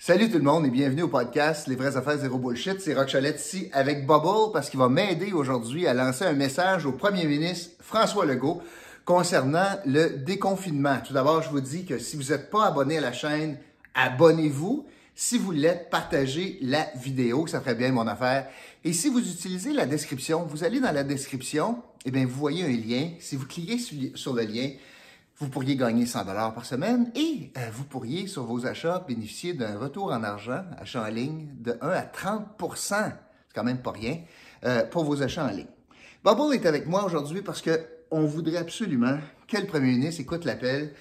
Salut tout le monde et bienvenue au podcast Les vraies affaires zéro bullshit. C'est Rock ici avec Bubble parce qu'il va m'aider aujourd'hui à lancer un message au premier ministre François Legault concernant le déconfinement. Tout d'abord, je vous dis que si vous n'êtes pas abonné à la chaîne, abonnez-vous. Si vous l'êtes, partagez la vidéo, ça ferait bien mon affaire. Et si vous utilisez la description, vous allez dans la description, et eh bien vous voyez un lien. Si vous cliquez sur le lien, vous pourriez gagner 100 dollars par semaine et euh, vous pourriez, sur vos achats, bénéficier d'un retour en argent, achat en ligne, de 1 à 30% C'est quand même pas rien euh, pour vos achats en ligne. Bubble est avec moi aujourd'hui parce que on voudrait absolument que le premier ministre écoute l'appel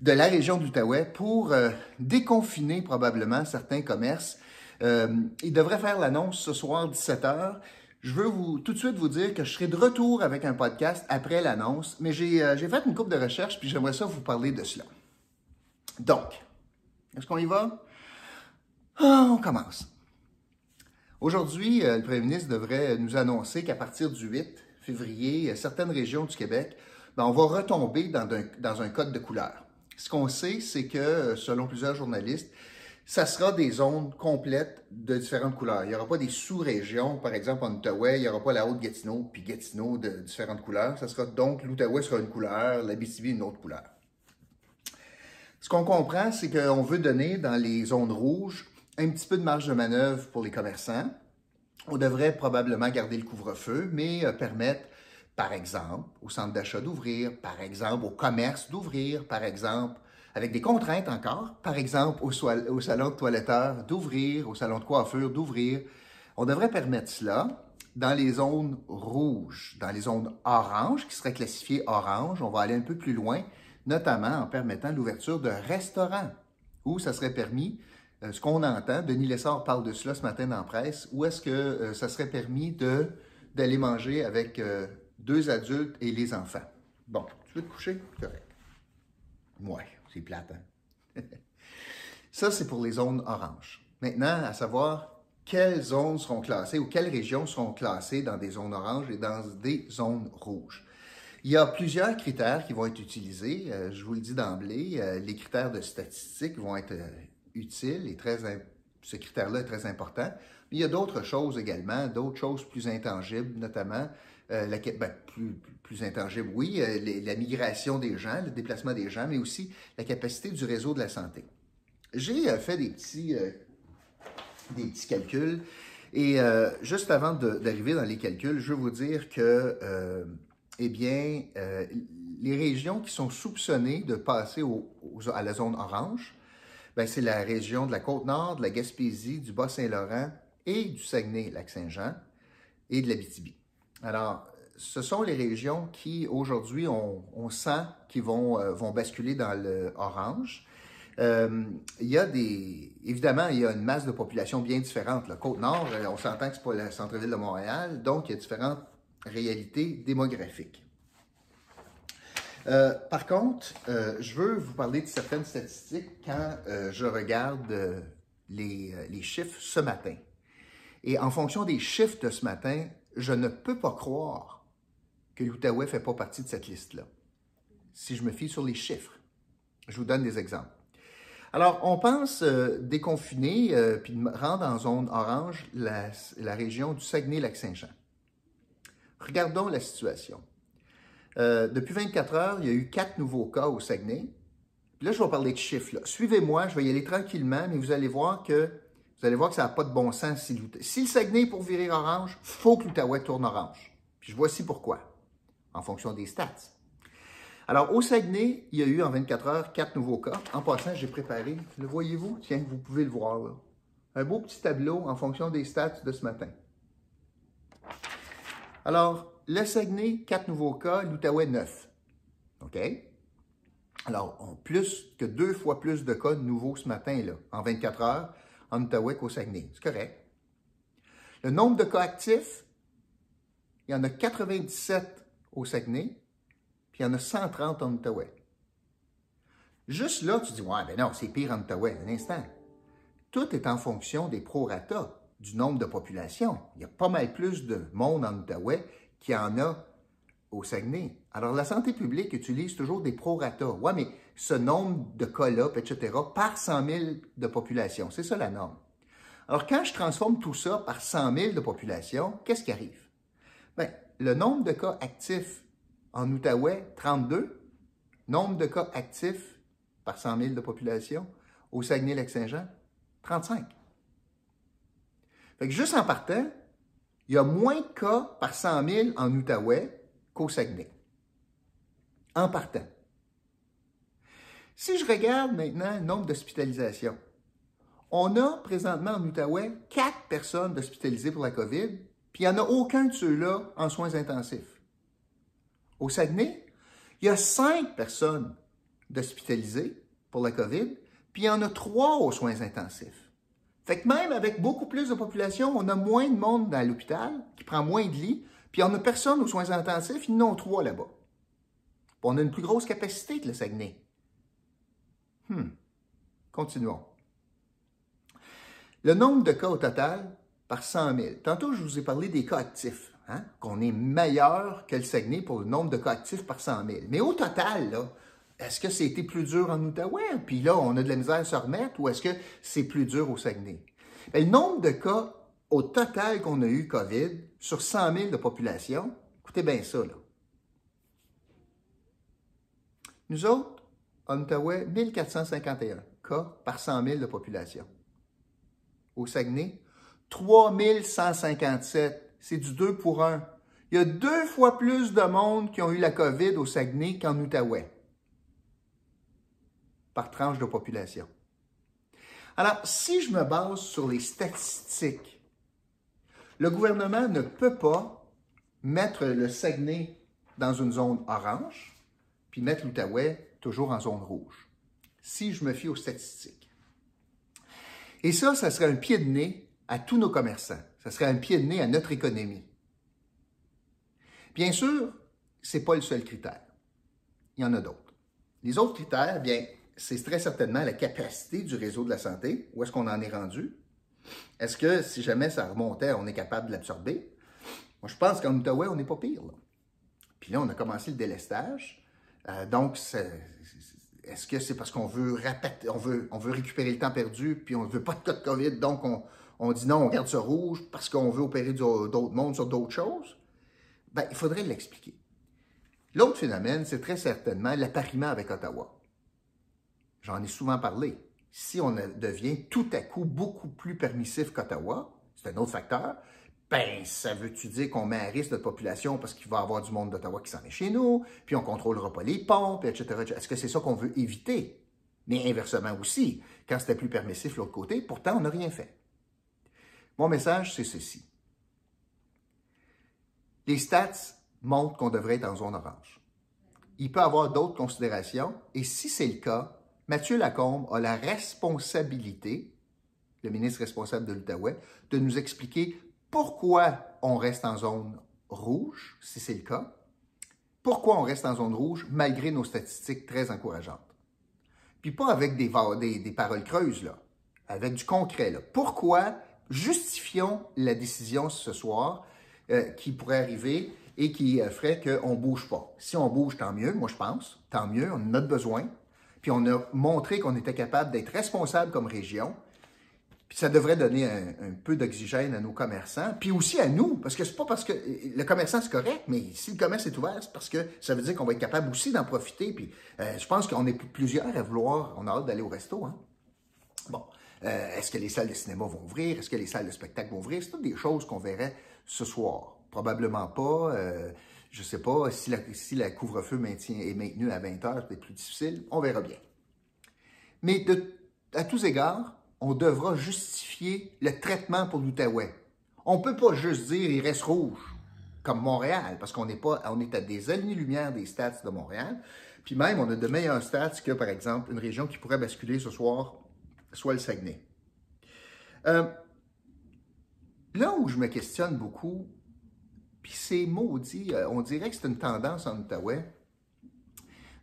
de la région d'Outaouais pour euh, déconfiner probablement certains commerces. il devrait faire l'annonce ce soir 17h je veux tout de suite vous dire que je serai de retour avec un podcast après l'annonce, mais j'ai euh, fait une coupe de recherche puis j'aimerais ça vous parler de cela. Donc, est-ce qu'on y va? Ah, on commence. Aujourd'hui, euh, le premier ministre devrait nous annoncer qu'à partir du 8 février, euh, certaines régions du Québec, ben, on va retomber dans un, dans un code de couleur. Ce qu'on sait, c'est que, selon plusieurs journalistes, ça sera des zones complètes de différentes couleurs. Il n'y aura pas des sous-régions, par exemple en Outaouais, il n'y aura pas la Haute-Gatineau puis Gatineau de différentes couleurs. Ça sera donc l'Outaouais sera une couleur, la BCB une autre couleur. Ce qu'on comprend, c'est qu'on veut donner dans les zones rouges un petit peu de marge de manœuvre pour les commerçants. On devrait probablement garder le couvre-feu, mais euh, permettre, par exemple, au centre d'achat d'ouvrir, par exemple, au commerce d'ouvrir, par exemple, avec des contraintes encore, par exemple au, salon de toiletteur d'ouvrir, au salon de coiffure d'ouvrir. On devrait permettre cela dans les zones rouges, dans les zones oranges, qui seraient classifiées orange. On va aller un peu plus loin, notamment en permettant l'ouverture de restaurants, où ça serait permis, euh, ce qu'on entend, Denis Lessard parle de cela ce matin dans presse, où est-ce que euh, ça serait permis d'aller manger avec euh, deux adultes et les enfants? Bon, tu veux te coucher? Correct. Ouais. C'est plate, hein? Ça, c'est pour les zones oranges. Maintenant, à savoir quelles zones seront classées ou quelles régions seront classées dans des zones oranges et dans des zones rouges. Il y a plusieurs critères qui vont être utilisés. Euh, je vous le dis d'emblée, euh, les critères de statistiques vont être euh, utiles et très, ce critère-là est très important. Il y a d'autres choses également, d'autres choses plus intangibles, notamment euh, la, ben, plus, plus, intangible, oui, euh, la migration des gens, le déplacement des gens, mais aussi la capacité du réseau de la santé. J'ai euh, fait des petits, des petits calculs et juste avant d'arriver dans les calculs, je veux vous dire que, eh bien, les régions qui sont soupçonnées de passer à la zone orange, c'est la région de la Côte-Nord, de la Gaspésie, du Bas-Saint-Laurent et du Saguenay-Lac-Saint-Jean et de l'Abitibi. Alors, ce sont les régions qui, aujourd'hui, on, sent qu'ils vont, euh, vont basculer dans le orange. Euh, il y a. Évidemment, il y a une masse de population bien différente. La Côte-Nord, euh, on s'entend que ce n'est pas le centre-ville de Montréal, donc il y a différentes réalités démographiques. Par contre, je veux vous parler de certaines statistiques quand je regarde les, chiffres ce matin. Et en fonction des chiffres de ce matin, je ne peux pas croire que l'Outaouais ne fait pas partie de cette liste-là. Si je me fie sur les chiffres, je vous donne des exemples. Alors, on pense euh, déconfiner euh, puis rendre en zone orange la, région du Saguenay-Lac-Saint-Jean. Regardons la situation. Euh, depuis 24 heures, il y a eu quatre nouveaux cas au Saguenay. là, je vais parler de chiffres. Suivez-moi, je vais y aller tranquillement, mais vous allez voir que vous allez voir que ça n'a pas de bon sens. Si, si le Saguenay est pour virer orange, faut que l'Outaouais tourne orange. Puis je voici pourquoi, en fonction des stats. Alors, au Saguenay, il y a eu en 24 heures quatre nouveaux cas. En passant, j'ai préparé, le voyez-vous? Tiens, vous pouvez le voir là. Un beau petit tableau en fonction des stats de ce matin. Alors, le Saguenay, quatre nouveaux cas, l'Outaouais, neuf. OK? Alors, plus que deux fois plus de cas nouveaux ce matin, là, en 24 heures, en Outaouais qu'au Saguenay. C'est correct. Le nombre de cas actifs, il y en a 97 au Saguenay, puis il y en a 130 en Outaouais. Juste là, tu dis, ouais, ben non, c'est pire en Outaouais. Un instant. Tout est en fonction des prorata, du nombre de population. Il y a pas mal plus de monde en Outaouais qu'il y en a au Saguenay. Alors, la santé publique utilise toujours des prorata. Ouais, mais ce nombre de cas-là, etc., par 100 000 de population. C'est ça la norme. Alors, quand je transforme tout ça par 100 000 de population, qu'est-ce qui arrive? Bien, le nombre de cas actifs en Outaouais, 32. Nombre de cas actifs par 100 000 de population au Saguenay-Lac-Saint-Jean, 35. Fait que juste en partant, il y a moins de cas par 100 000 en Outaouais qu'au Saguenay. En partant. Si je regarde maintenant le nombre d'hospitalisations, on a présentement en Outaouais quatre personnes hospitalisées pour la COVID, puis il n'y en a aucun de ceux-là en soins intensifs. Au Saguenay, il y a cinq personnes d'hospitalisées pour la COVID, puis il y en a trois aux soins intensifs. Fait que même avec beaucoup plus de population, on a moins de monde dans l'hôpital, qui prend moins de lits, puis on a personne aux soins intensifs, il y en a trois là-bas. On a une plus grosse capacité que le Saguenay. Hmm. Continuons. Le nombre de cas au total par 100 000. Tantôt, je vous ai parlé des cas actifs, hein, qu'on est meilleur que le Saguenay pour le nombre de cas actifs par 100 000. Mais au total, là, est-ce que c'était plus dur en Outaouais? Puis là, on a de la misère à se remettre ou est-ce que c'est plus dur au Saguenay? Bien, le nombre de cas au total qu'on a eu COVID sur 100 000 de population, écoutez bien ça, là. Nous autres, en Outaouais, 1451 cas par 100 000 de population. Au Saguenay, 3157. C'est du 2 pour 1. Il y a deux fois plus de monde qui ont eu la COVID au Saguenay qu'en Outaouais par tranche de population. Alors, si je me base sur les statistiques, le gouvernement ne peut pas mettre le Saguenay dans une zone orange, puis mettre l'Outaouais toujours en zone rouge, si je me fie aux statistiques. Et ça, ça serait un pied de nez à tous nos commerçants. Ça serait un pied de nez à notre économie. Bien sûr, ce n'est pas le seul critère. Il y en a d'autres. Les autres critères, bien, c'est très certainement la capacité du réseau de la santé. Où est-ce qu'on en est rendu? Est-ce que si jamais ça remontait, on est capable de l'absorber? Moi, je pense qu'en Outaouais, on n'est pas pire. Puis là, on a commencé le délestage. Euh, donc, est-ce que c'est parce qu'on veut, on veut, on veut récupérer le temps perdu, puis on ne veut pas de cas de COVID, donc on, dit non, on garde ça rouge parce qu'on veut opérer d'autres mondes sur d'autres choses? Bien, il faudrait l'expliquer. L'autre phénomène, c'est très certainement l'appariement avec Ottawa. J'en ai souvent parlé. Si on devient tout à coup beaucoup plus permissif qu'Ottawa, c'est un autre facteur, ben, ça veut-tu dire qu'on met à risque notre population parce qu'il va y avoir du monde d'Ottawa qui s'en est chez nous, puis on contrôlera pas les pompes, etc. Est-ce que c'est ça qu'on veut éviter? Mais inversement aussi, quand c'était plus permissif l'autre côté, pourtant, on n'a rien fait. Mon message, c'est ceci. Les stats montrent qu'on devrait être en zone orange. Il peut y avoir d'autres considérations, et si c'est le cas, Mathieu Lacombe a la responsabilité, le ministre responsable de l'Outaouais, de nous expliquer pourquoi on reste en zone rouge, si c'est le cas, pourquoi on reste en zone rouge malgré nos statistiques très encourageantes. Puis pas avec des, paroles creuses, avec du concret. Pourquoi justifions la décision ce soir euh, qui pourrait arriver et qui euh, ferait qu'on ne bouge pas? Si on bouge, tant mieux, moi je pense, tant mieux, on a besoin, puis on a montré qu'on était capable d'être responsable comme région. Puis ça devrait donner un, peu d'oxygène à nos commerçants, puis aussi à nous, parce que c'est pas parce que le commerçant c'est correct, mais si le commerce est ouvert, c'est parce que ça veut dire qu'on va être capable aussi d'en profiter. Puis euh, je pense qu'on est plusieurs à vouloir, on a hâte d'aller au resto. Hein? Bon, euh, est-ce que les salles de cinéma vont ouvrir? Est-ce que les salles de spectacle vont ouvrir? C'est toutes des choses qu'on verrait ce soir. Probablement pas. Euh, je ne sais pas si la, couvre-feu est maintenu à 20 heures, c'est plus difficile. On verra bien. Mais à tous égards, on devra justifier le traitement pour l'Outaouais. On ne peut pas juste dire il reste rouge, comme Montréal, parce qu'on est, pas, on est à des années-lumière des stats de Montréal. Puis même, on a de meilleurs stats que, par exemple, une région qui pourrait basculer ce soir, soit le Saguenay. Euh, là où je me questionne beaucoup, puis c'est maudit, euh, on dirait que c'est une tendance en Outaouais.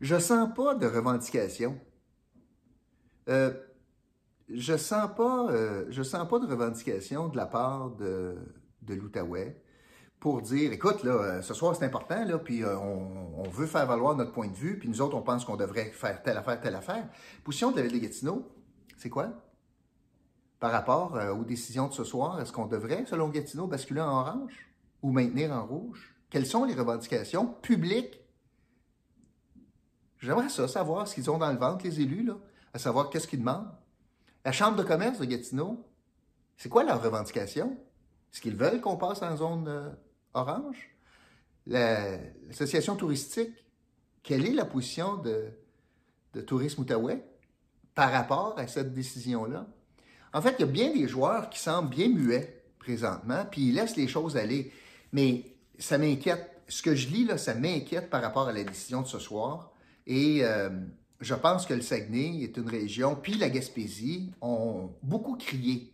Je sens pas de revendication. Euh, je sens pas, euh, sens pas de revendication de la part de, l'Outaouais pour dire, écoute, là, ce soir c'est important, puis on, veut faire valoir notre point de vue, puis nous autres, on pense qu'on devrait faire telle affaire, telle affaire. Position de la Ville de Gatineau, c'est quoi? Par rapport aux décisions de ce soir, est-ce qu'on devrait, selon Gatineau, basculer en orange? Ou maintenir en rouge? Quelles sont les revendications publiques? J'aimerais ça, savoir ce qu'ils ont dans le ventre, les élus, à savoir qu'est-ce qu'ils demandent. La Chambre de commerce de Gatineau, c'est quoi leur revendication? Est-ce qu'ils veulent qu'on passe en zone Orange, l'association touristique, quelle est la position de, de Tourisme Outaouais par rapport à cette décision-là? En fait, il y a bien des joueurs qui semblent bien muets présentement, puis ils laissent les choses aller. Mais ça m'inquiète. Ce que je lis, là, ça m'inquiète par rapport à la décision de ce soir. Et euh, je pense que le Saguenay est une région, puis la Gaspésie ont beaucoup crié,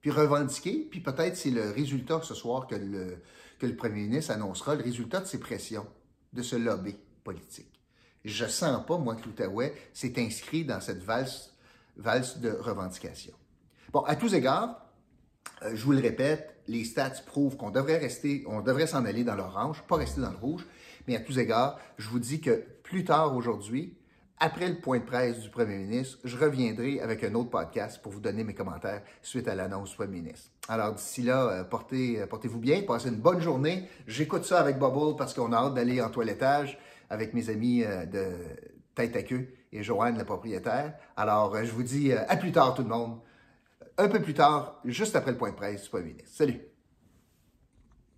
puis revendiqué, puis peut-être c'est le résultat ce soir que le, que le premier ministre annoncera le résultat de ces pressions, de ce lobby politique. Je sens pas, moi, que l'Outaouais s'est inscrit dans cette valse, valse de revendication. Bon, à tous égards, euh, je vous le répète, les stats prouvent qu'on devrait rester, on devrait s'en aller dans l'orange, pas rester dans le rouge, mais à tous égards, je vous dis que plus tard aujourd'hui, après le point de presse du premier ministre, je reviendrai avec un autre podcast pour vous donner mes commentaires suite à l'annonce du premier ministre. Alors d'ici là, euh, euh, portez-vous bien, passez une bonne journée. J'écoute ça avec Bubble parce qu'on a hâte d'aller en toilettage avec mes amis euh, de Tête à queue et Joanne, la propriétaire. Alors je vous dis à plus tard tout le monde. Un peu plus tard, juste après le point de presse du premier. Salut!